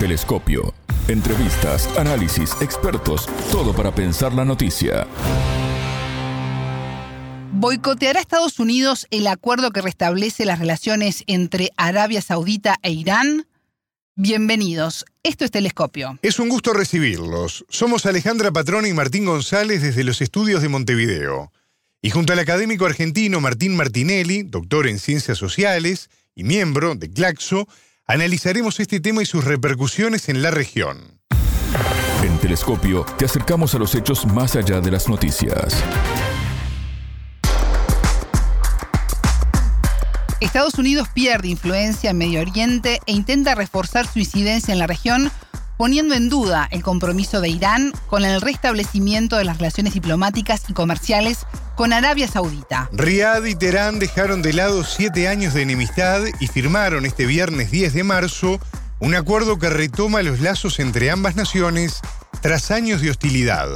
Telescopio. Entrevistas, análisis, expertos, todo para pensar la noticia. ¿Boicoteará Estados Unidos el acuerdo que restablece las relaciones entre Arabia Saudita e Irán? Bienvenidos, esto es Telescopio. Es un gusto recibirlos. Somos Alejandra Patrona y Martín González desde los estudios de Montevideo. Y junto al académico argentino Martín Martinelli, doctor en ciencias sociales y miembro de Claxo, analizaremos este tema y sus repercusiones en la región. En Telescopio te acercamos a los hechos más allá de las noticias. Estados Unidos pierde influencia en Medio Oriente e intenta reforzar su incidencia en la región, poniendo en duda el compromiso de Irán con el restablecimiento de las relaciones diplomáticas y comerciales con Arabia Saudita. Riad y Teherán dejaron de lado siete años de enemistad y firmaron este viernes 10 de marzo un acuerdo que retoma los lazos entre ambas naciones tras años de hostilidad.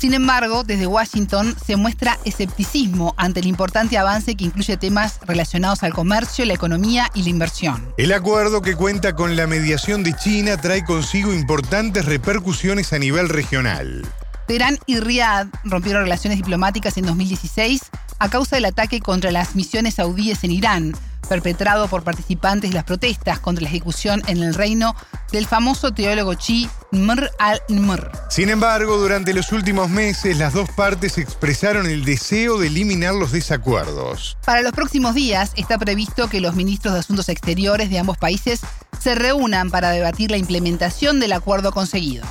Sin embargo, desde Washington se muestra escepticismo ante el importante avance que incluye temas relacionados al comercio, la economía y la inversión. El acuerdo que cuenta con la mediación de China trae consigo importantes repercusiones a nivel regional. Teherán y Riad rompieron relaciones diplomáticas en 2016 a causa del ataque contra las misiones saudíes en Irán, perpetrado por participantes de las protestas contra la ejecución en el reino del famoso teólogo chi Mr al-Nimr. Sin embargo, durante los últimos meses, las dos partes expresaron el deseo de eliminar los desacuerdos. Para los próximos días está previsto que los ministros de Asuntos Exteriores de ambos países se reúnan para debatir la implementación del acuerdo conseguido.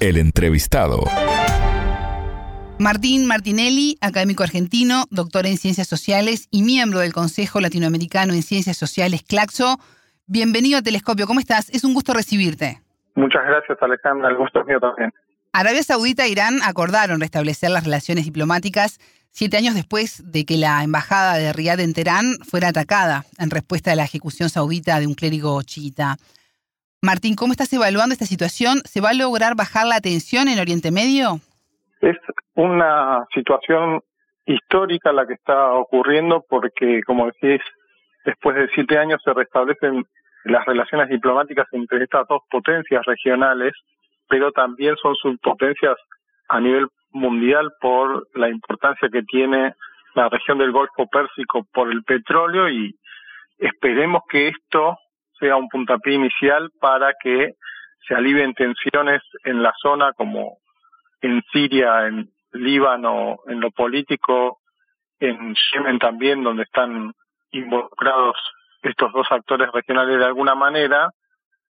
El entrevistado. Martín Martinelli, académico argentino, doctor en Ciencias Sociales y miembro del Consejo Latinoamericano en Ciencias Sociales, CLACSO. Bienvenido a Telescopio, ¿cómo estás? Es un gusto recibirte. Muchas gracias, Alejandra, el gusto es mío también. Arabia Saudita e Irán acordaron restablecer las relaciones diplomáticas siete años después de que la embajada de Riyadh en Teherán fuera atacada en respuesta a la ejecución saudita de un clérigo chiita. Martín, ¿cómo estás evaluando esta situación? ¿Se va a lograr bajar la tensión en Oriente Medio? Es una situación histórica la que está ocurriendo porque, como decís, después de siete años se restablecen las relaciones diplomáticas entre estas dos potencias regionales, pero también son subpotencias a nivel mundial por la importancia que tiene la región del Golfo Pérsico por el petróleo y esperemos que esto sea un puntapié inicial para que se alivien tensiones en la zona como en Siria, en Líbano, en lo político, en Yemen también, donde están involucrados estos dos actores regionales de alguna manera,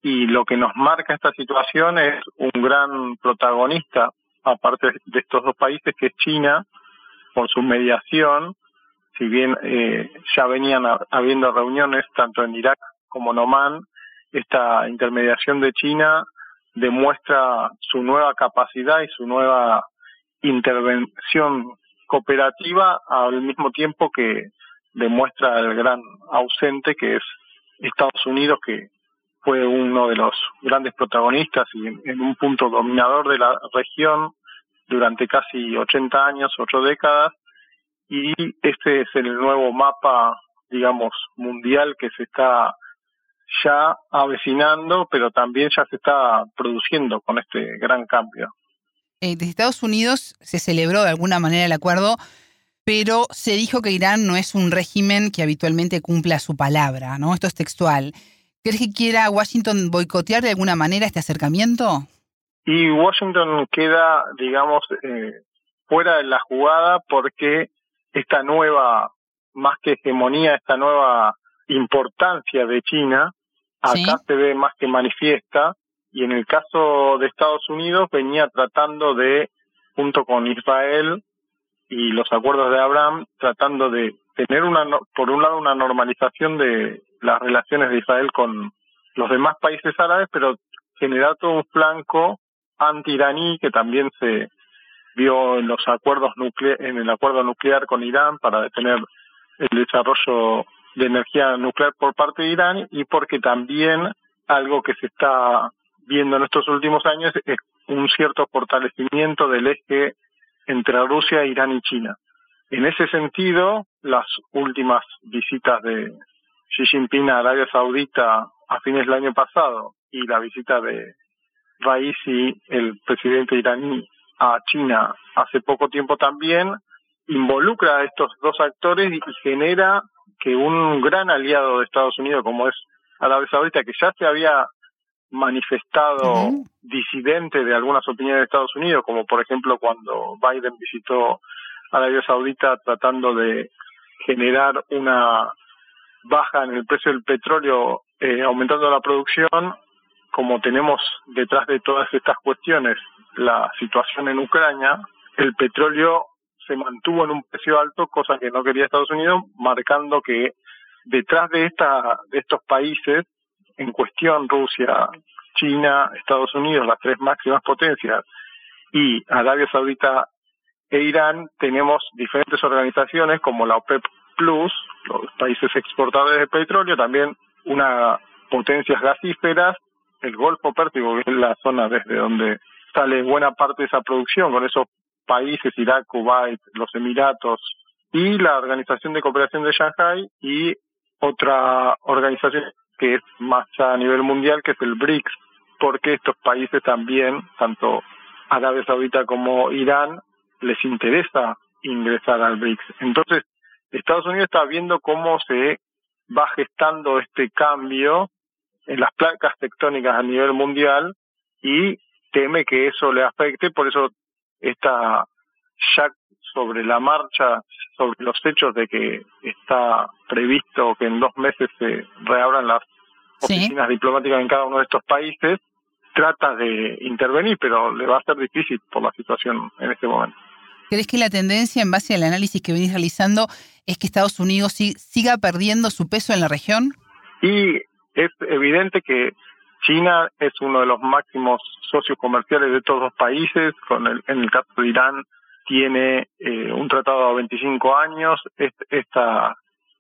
y lo que nos marca esta situación es un gran protagonista, aparte de estos dos países, que es China, por su mediación, si bien eh, ya venían habiendo reuniones tanto en Irak como en Oman, esta intermediación de China demuestra su nueva capacidad y su nueva intervención cooperativa al mismo tiempo que demuestra el gran ausente que es Estados Unidos que fue uno de los grandes protagonistas y en, un punto dominador de la región durante casi 80 años, ocho décadas, y este es el nuevo mapa, digamos, mundial que se está ya avecinando, pero también ya se está produciendo con este gran cambio. Eh, desde Estados Unidos se celebró de alguna manera el acuerdo, pero se dijo que Irán no es un régimen que habitualmente cumpla su palabra, ¿no? Esto es textual. ¿Crees que quiera Washington boicotear de alguna manera este acercamiento? Y Washington queda, digamos, eh, fuera de la jugada porque esta nueva, más que hegemonía, esta nueva importancia de China, acá se ve más que manifiesta, y en el caso de Estados Unidos venía tratando de, junto con Israel y los acuerdos de Abraham, tratando de tener una, por un lado, una normalización de las relaciones de Israel con los demás países árabes, pero generar todo un flanco anti-iraní que también se vio en los acuerdos nucleares, en el acuerdo nuclear con Irán para detener el desarrollo de energía nuclear por parte de Irán y porque también algo que se está viendo en estos últimos años es un cierto fortalecimiento del eje entre Rusia, Irán y China. En ese sentido, las últimas visitas de Xi Jinping a Arabia Saudita a fines del año pasado y la visita de Raisi, el presidente iraní, a China hace poco tiempo también, involucra a estos dos actores y genera que un gran aliado de Estados Unidos como es Arabia Saudita, que ya se había manifestado disidente de algunas opiniones de Estados Unidos, como por ejemplo cuando Biden visitó Arabia Saudita tratando de generar una baja en el precio del petróleo, eh, aumentando la producción, como tenemos detrás de todas estas cuestiones la situación en Ucrania, el petróleo se mantuvo en un precio alto, cosa que no quería Estados Unidos, marcando que detrás de, esta, de estos países en cuestión, Rusia, China, Estados Unidos, las tres máximas potencias, y Arabia Saudita e Irán, tenemos diferentes organizaciones como la OPEP Plus, los países exportadores de petróleo, también una potencias gasíferas, el Golfo Pérsico, que es la zona desde donde sale buena parte de esa producción, con esos países, Irak, Kuwait, los Emiratos, y la Organización de Cooperación de Shanghai y otra organización que es más a nivel mundial, que es el BRICS, porque estos países también, tanto Arabia Saudita como Irán, les interesa ingresar al BRICS. Entonces, Estados Unidos está viendo cómo se va gestando este cambio en las placas tectónicas a nivel mundial y teme que eso le afecte, por eso está ya sobre la marcha, sobre los hechos de que está previsto que en dos meses se reabran las oficinas diplomáticas en cada uno de estos países, trata de intervenir, pero le va a ser difícil por la situación en este momento. ¿Crees que la tendencia, en base al análisis que venís realizando, es que Estados Unidos siga perdiendo su peso en la región? Y es evidente que China es uno de los máximos socios comerciales de todos los países, con el, en el caso de Irán tiene eh, un tratado a 25 años, esta,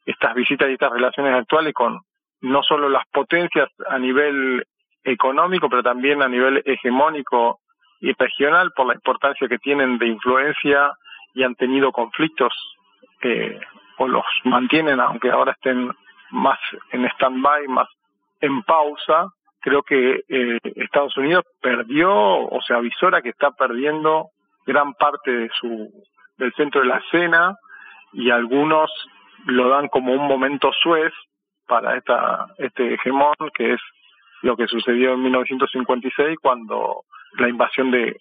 estas visitas y estas relaciones actuales con no solo las potencias a nivel económico, pero también a nivel hegemónico y regional por la importancia que tienen de influencia y han tenido conflictos eh, o los mantienen, aunque ahora estén más en stand-by, más en pausa, creo que eh, Estados Unidos perdió o se avisora que está perdiendo gran parte de su del centro de la escena y algunos lo dan como un momento suez para esta este hegemón que es lo que sucedió en 1956 cuando la invasión de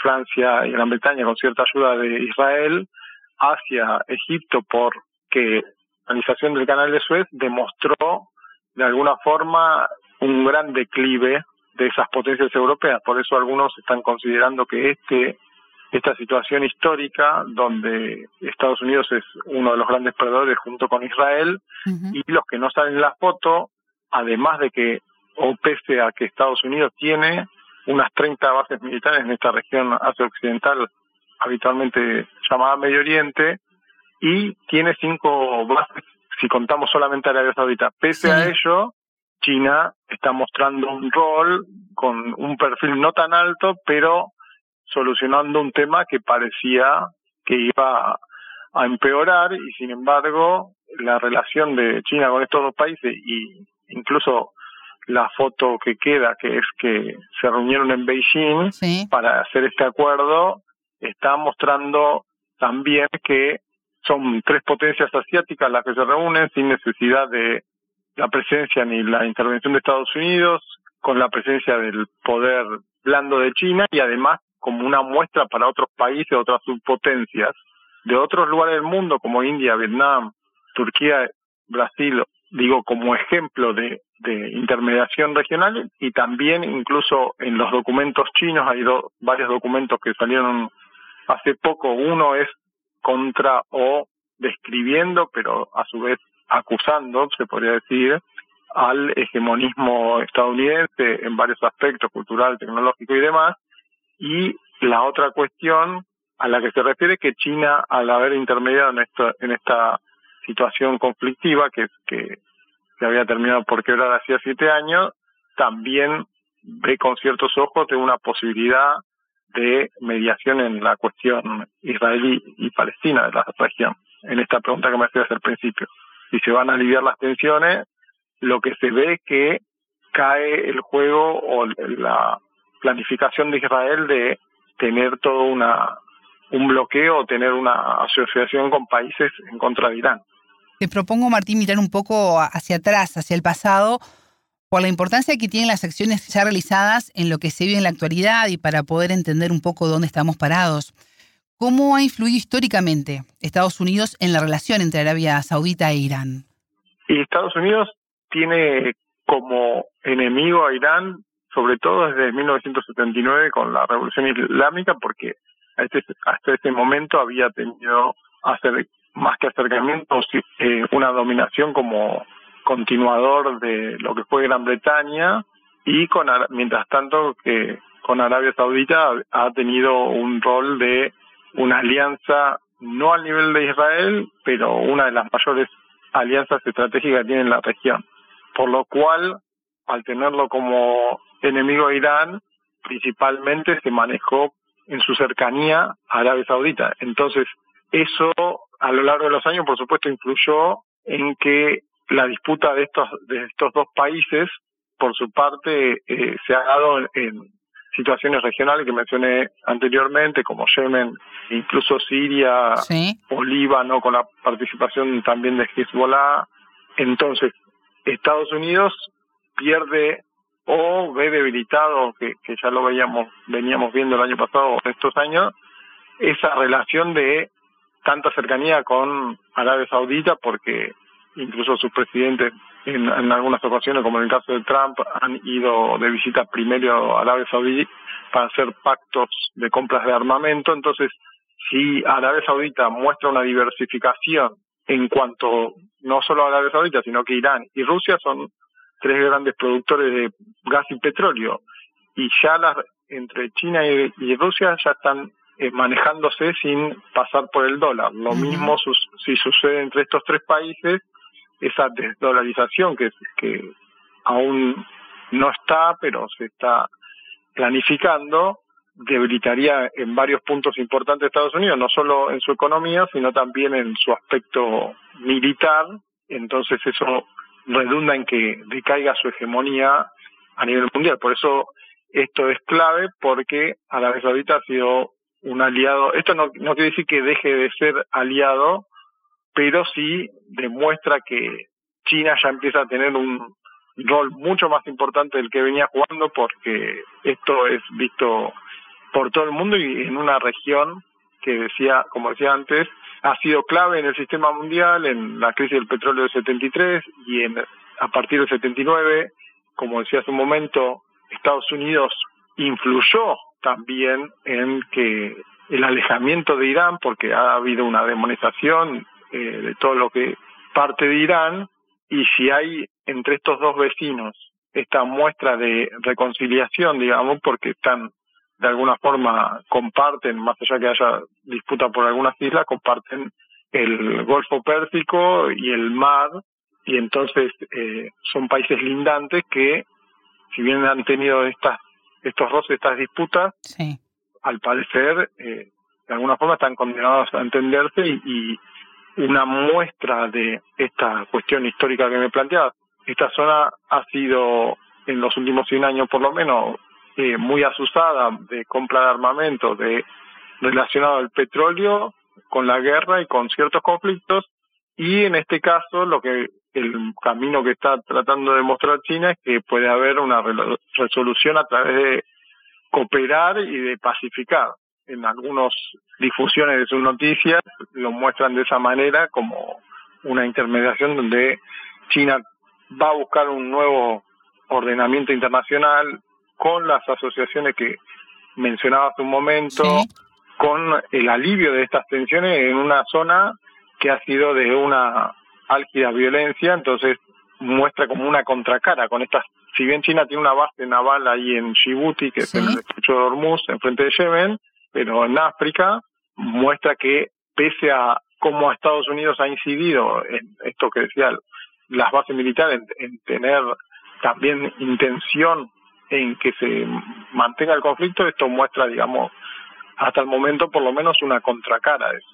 Francia y Gran Bretaña con cierta ayuda de Israel hacia Egipto porque la organización del canal de Suez demostró de alguna forma un gran declive de esas potencias europeas. Por eso algunos están considerando que este esta situación histórica donde Estados Unidos es uno de los grandes perdedores junto con Israel y los que no salen en la foto, además de que o pese a que Estados Unidos tiene unas 30 bases militares en esta región Asia Occidental, habitualmente llamada Medio Oriente, y tiene cinco bases si contamos solamente Arabia Saudita. Pese a ello, China está mostrando un rol con un perfil no tan alto, pero solucionando un tema que parecía que iba a empeorar y sin embargo la relación de China con estos dos países y incluso la foto que queda, que es que se reunieron en Beijing para hacer este acuerdo, está mostrando también que son tres potencias asiáticas las que se reúnen sin necesidad de la presencia ni la intervención de Estados Unidos, con la presencia del poder blando de China y además como una muestra para otros países, otras subpotencias de otros lugares del mundo como India, Vietnam, Turquía, Brasil, digo como ejemplo de, de intermediación regional y también incluso en los documentos chinos hay varios documentos que salieron hace poco. Uno es contra o describiendo, pero a su vez acusando, se podría decir, al hegemonismo estadounidense en varios aspectos, cultural, tecnológico y demás. Y la otra cuestión a la que se refiere que China, al haber intermediado en esta, en esta situación conflictiva que, que se había terminado por quebrar hacía siete años, también ve con ciertos ojos de una posibilidad de mediación en la cuestión israelí y palestina de la región, en esta pregunta que me hacías al principio. Si se van a aliviar las tensiones, lo que se ve es que cae el juego o la planificación de Israel de tener todo una un bloqueo o tener una asociación con países en contra de Irán. Te propongo, Martín, mirar un poco hacia atrás, hacia el pasado, por la importancia que tienen las acciones ya realizadas en lo que se vive en la actualidad y para poder entender un poco dónde estamos parados. ¿Cómo ha influido históricamente Estados Unidos en la relación entre Arabia Saudita e Irán? Estados Unidos tiene como enemigo a Irán, sobre todo desde 1979 con la Revolución Islámica, porque este, hasta este momento había tenido hacer, más que acercamientos eh, una dominación como continuador de lo que fue Gran Bretaña y con mientras tanto que con Arabia Saudita ha tenido un rol de una alianza no al nivel de Israel, pero una de las mayores alianzas estratégicas que tiene en la región. Por lo cual, al tenerlo como enemigo de Irán, principalmente se manejó en su cercanía a Arabia Saudita. Entonces, eso a lo largo de los años, por supuesto, influyó en que la disputa de estos, de estos dos países, por su parte, eh, se ha dado en, situaciones regionales que mencioné anteriormente, como Yemen, incluso Siria o Líbano, con la participación también de Hezbollah. Entonces, Estados Unidos pierde o ve debilitado, que, que ya lo veíamos, veníamos viendo el año pasado, estos años, esa relación de tanta cercanía con Arabia Saudita, porque incluso sus presidentes en, en, algunas ocasiones, como en el caso de Trump, han ido de visita primero a Arabia Saudita para hacer pactos de compras de armamento. Entonces, si Arabia Saudita muestra una diversificación en cuanto no solo a Arabia Saudita, sino que Irán y Rusia son tres grandes productores de gas y petróleo y ya las entre China y, Rusia ya están eh, manejándose sin pasar por el dólar. Lo mismo si sucede entre estos tres países, esa desdolarización que, que aún no está, pero se está planificando, debilitaría en varios puntos importantes Estados Unidos, no solo en su economía, sino también en su aspecto militar. Entonces eso redunda en que decaiga su hegemonía a nivel mundial. Por eso esto es clave porque Arabia Saudita ha sido un aliado. Esto no, no quiere decir que deje de ser aliado, pero sí demuestra que China ya empieza a tener un rol mucho más importante del que venía jugando porque esto es visto por todo el mundo y en una región que decía, como decía antes, ha sido clave en el sistema mundial, en la crisis del petróleo del 73 y en, a partir del 79, como decía hace un momento, Estados Unidos influyó también en que el alejamiento de Irán, porque ha habido una demonización eh, de todo lo que parte de Irán, y si hay entre estos dos vecinos esta muestra de reconciliación, digamos, porque están de alguna forma comparten, más allá que haya disputa por algunas islas, comparten el Golfo Pérsico y el mar, y entonces eh, son países lindantes que, si bien han tenido estas estos roces, estas disputas, al parecer, eh, de alguna forma están condenados a entenderse y, y, una muestra de esta cuestión histórica que me planteaba. Esta zona ha sido, en los últimos 100 años por lo menos, eh, muy asustada de compra de armamento de relacionado al petróleo con la guerra y con ciertos conflictos y en este caso lo que el camino que está tratando de mostrar China es que puede haber una resolución a través de cooperar y de pacificar. En algunas difusiones de sus noticias lo muestran de esa manera como una intermediación donde China va a buscar un nuevo ordenamiento internacional con las asociaciones que mencionaba hace un momento, con el alivio de estas tensiones en una zona que ha sido de una álgida violencia, entonces muestra como una contracara con estas, si bien China tiene una base naval ahí en Djibouti, que es el estrecho de Hormuz, enfrente de Yemen, pero en África muestra que pese a cómo Estados Unidos ha incidido en esto que decía las bases militares, en tener también intención en que se mantenga el conflicto, esto muestra, digamos, hasta el momento por lo menos una contracara de eso.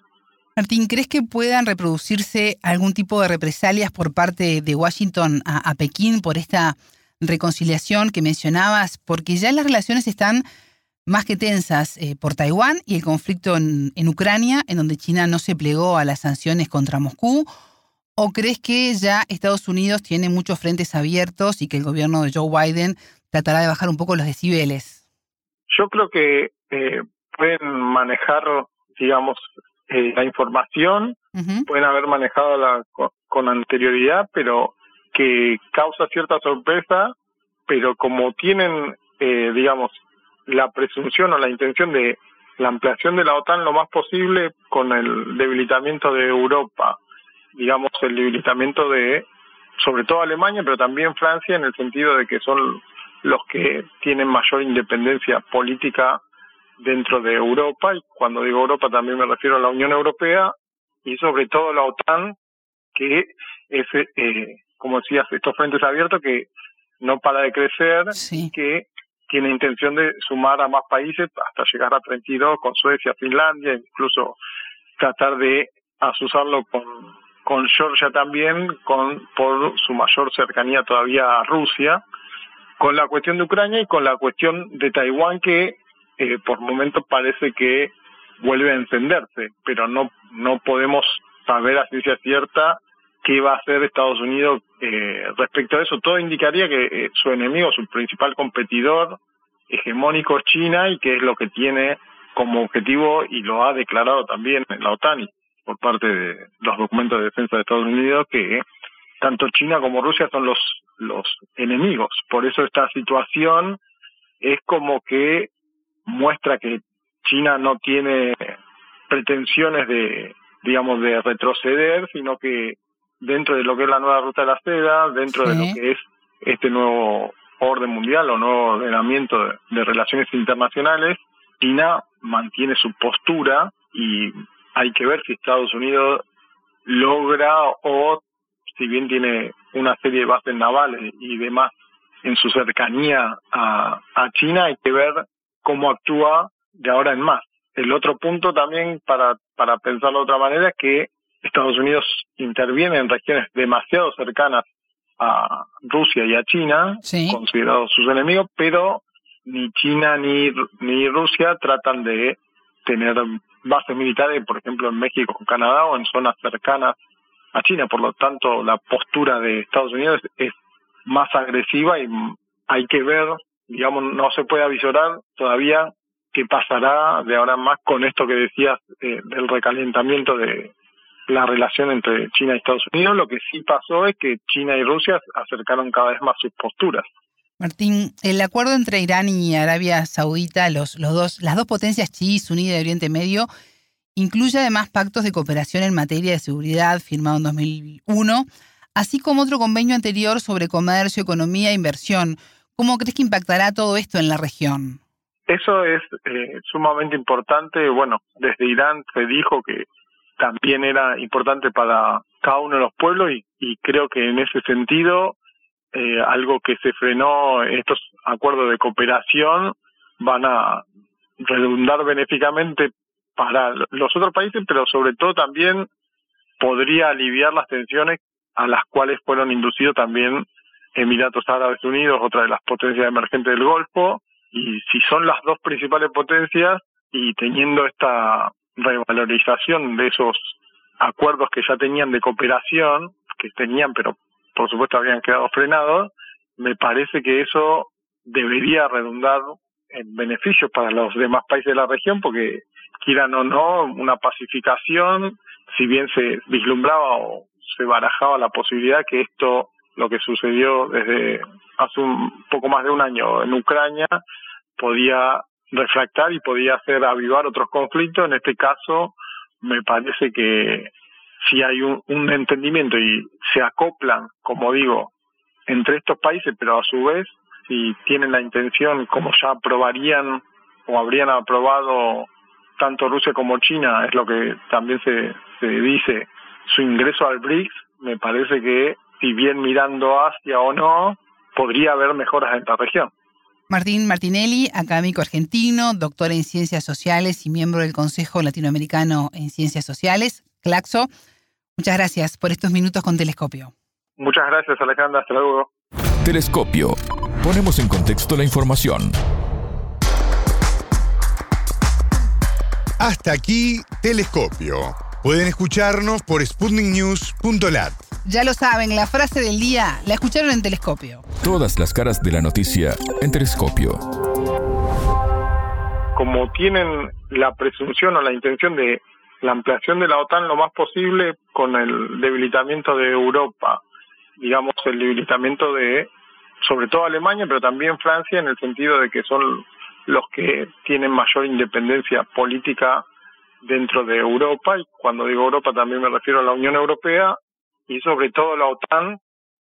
Martín, ¿crees que puedan reproducirse algún tipo de represalias por parte de Washington a, Pekín por esta reconciliación que mencionabas, porque ya las relaciones están más que tensas eh, por Taiwán y el conflicto en, en, Ucrania, en donde China no se plegó a las sanciones contra Moscú? ¿O crees que ya Estados Unidos tiene muchos frentes abiertos y que el gobierno de Joe Biden tratará de bajar un poco los decibeles? Yo creo que eh, pueden manejar, digamos, eh, la información, pueden haber manejado la, con anterioridad, pero que causa cierta sorpresa, pero como tienen, eh, digamos, la presunción o la intención de la ampliación de la OTAN lo más posible con el debilitamiento de Europa, digamos, el debilitamiento de, sobre todo Alemania, pero también Francia, en el sentido de que son los que tienen mayor independencia política dentro de Europa, y cuando digo Europa también me refiero a la Unión Europea, y sobre todo la OTAN, que es, eh, como decías, estos frentes abiertos que no para de crecer y que tiene intención de sumar a más países hasta llegar a 32 con Suecia, Finlandia, incluso tratar de asusarlo con, Georgia también, con por su mayor cercanía todavía a Rusia, con la cuestión de Ucrania y con la cuestión de Taiwán que eh, por momentos parece que vuelve a encenderse, pero no no podemos saber a ciencia cierta qué va a hacer Estados Unidos eh, respecto a eso. Todo indicaría que eh, su enemigo, su principal competidor hegemónico es China y que es lo que tiene como objetivo y lo ha declarado también en la OTAN y por parte de los documentos de defensa de Estados Unidos que tanto China como Rusia son los los enemigos. Por eso esta situación es como que muestra que China no tiene pretensiones de digamos de retroceder, sino que dentro de lo que es la nueva ruta de la seda, dentro de lo que es este nuevo orden mundial o nuevo ordenamiento de, relaciones internacionales, China mantiene su postura y hay que ver si Estados Unidos logra o si bien tiene una serie de bases navales y demás en su cercanía a, a China, hay que ver cómo actúa de ahora en más. El otro punto también para, para pensarlo de otra manera es que Estados Unidos interviene en regiones demasiado cercanas a Rusia y a China, considerados sus enemigos, pero ni China ni, ni Rusia tratan de tener bases militares, por ejemplo, en México o Canadá o en zonas cercanas a China. Por lo tanto, la postura de Estados Unidos es más agresiva y hay que ver, digamos, no se puede avisorar todavía qué pasará de ahora en más con esto que decías eh, del recalentamiento de, la relación entre China y Estados Unidos. Lo que sí pasó es que China y Rusia acercaron cada vez más sus posturas. Martín, el acuerdo entre Irán y Arabia Saudita, los, los dos, las dos potencias chiíes unidas de Oriente Medio, incluye además pactos de cooperación en materia de seguridad firmado en 2001, así como otro convenio anterior sobre comercio, economía e inversión. ¿Cómo crees que impactará todo esto en la región? Eso es eh, sumamente importante. Bueno, desde Irán se dijo que también era importante para cada uno de los pueblos y, y creo que en ese sentido eh, algo que se frenó estos acuerdos de cooperación van a redundar benéficamente para los otros países, pero sobre todo también podría aliviar las tensiones a las cuales fueron inducidos también Emiratos Árabes Unidos, otra de las potencias emergentes del Golfo, y si son las dos principales potencias y teniendo esta revalorización de esos acuerdos que ya tenían de cooperación, que tenían, pero por supuesto habían quedado frenados, me parece que eso debería redundar en beneficios para los demás países de la región, porque quieran o no, una pacificación, si bien se vislumbraba o se barajaba la posibilidad que esto, lo que sucedió desde hace un poco más de un año en Ucrania, podía refractar y podía hacer avivar otros conflictos. En este caso, me parece que si hay un, entendimiento y se acoplan, como digo, entre estos países, pero a su vez, si tienen la intención, como ya aprobarían o habrían aprobado tanto Rusia como China, es lo que también se, se dice, su ingreso al BRICS, me parece que, si bien mirando hacia o no, podría haber mejoras en esta región. Martín Martinelli, académico argentino, doctor en Ciencias Sociales y miembro del Consejo Latinoamericano en Ciencias Sociales, CLACSO. Muchas gracias por estos minutos con Telescopio. Muchas gracias, Alejandra. Hasta luego. Telescopio. Ponemos en contexto la información. Hasta aquí, Telescopio. Pueden escucharnos por sputniknews.lat. Ya lo saben, la frase del día la escucharon en Telescopio. Todas las caras de la noticia en Telescopio. Como tienen la presunción o la intención de la ampliación de la OTAN lo más posible con el debilitamiento de Europa, digamos el debilitamiento de sobre todo Alemania, pero también Francia en el sentido de que son los que tienen mayor independencia política dentro de Europa, y cuando digo Europa también me refiero a la Unión Europea y sobre todo la OTAN,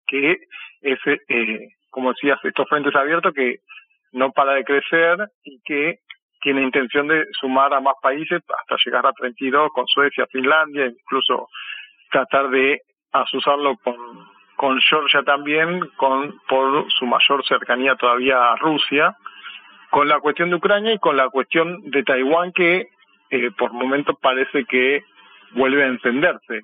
que es, eh, como decías, estos frentes abiertos que no para de crecer y que tiene intención de sumar a más países hasta llegar a 32 con Suecia, Finlandia, incluso tratar de asusarlo con, con Georgia también, con por su mayor cercanía todavía a Rusia, con la cuestión de Ucrania y con la cuestión de Taiwán que eh, por momentos parece que vuelve a encenderse.